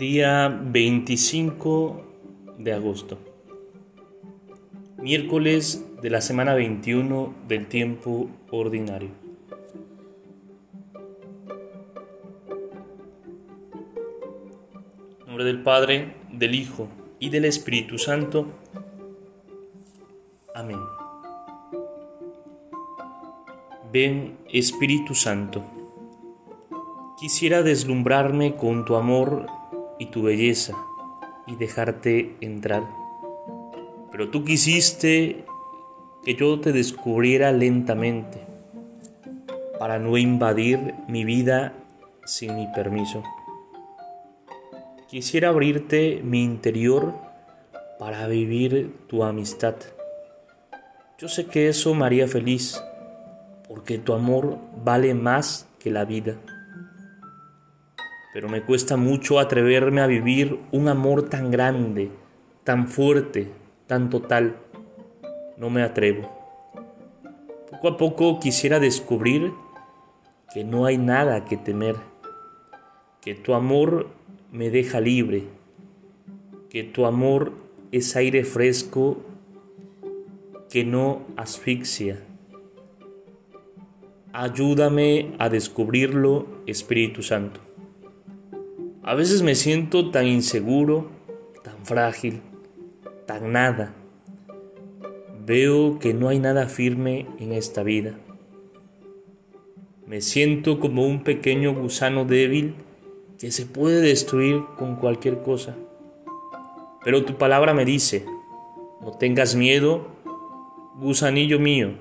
Día 25 de agosto. Miércoles de la semana 21 del tiempo ordinario. En nombre del Padre, del Hijo y del Espíritu Santo. Amén. Ven Espíritu Santo. Quisiera deslumbrarme con tu amor y tu belleza y dejarte entrar. Pero tú quisiste que yo te descubriera lentamente para no invadir mi vida sin mi permiso. Quisiera abrirte mi interior para vivir tu amistad. Yo sé que eso me haría feliz, porque tu amor vale más que la vida pero me cuesta mucho atreverme a vivir un amor tan grande, tan fuerte, tan total. No me atrevo. Poco a poco quisiera descubrir que no hay nada que temer, que tu amor me deja libre, que tu amor es aire fresco que no asfixia. Ayúdame a descubrirlo, Espíritu Santo. A veces me siento tan inseguro, tan frágil, tan nada. Veo que no hay nada firme en esta vida. Me siento como un pequeño gusano débil que se puede destruir con cualquier cosa. Pero tu palabra me dice, no tengas miedo, gusanillo mío,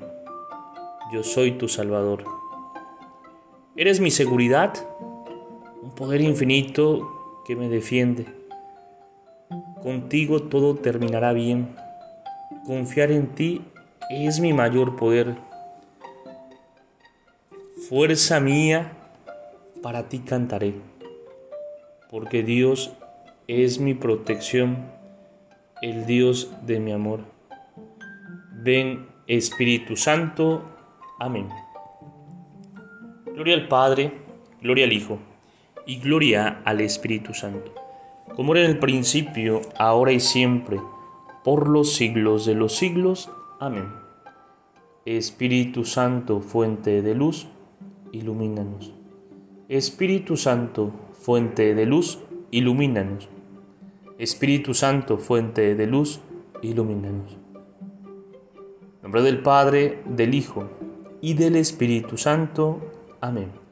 yo soy tu Salvador. Eres mi seguridad un poder infinito que me defiende. Contigo todo terminará bien. Confiar en ti es mi mayor poder. Fuerza mía, para ti cantaré, porque Dios es mi protección, el Dios de mi amor. Ven Espíritu Santo. Amén. Gloria al Padre, gloria al Hijo y gloria al Espíritu Santo, como era en el principio, ahora y siempre, por los siglos de los siglos. Amén. Espíritu Santo, fuente de luz, ilumínanos. Espíritu Santo, fuente de luz, ilumínanos. Espíritu Santo, fuente de luz, ilumínanos. En nombre del Padre, del Hijo y del Espíritu Santo. Amén.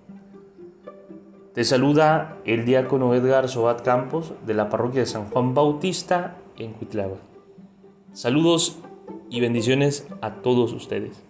Te saluda el diácono Edgar Sobat Campos de la parroquia de San Juan Bautista en Cuitlava. Saludos y bendiciones a todos ustedes.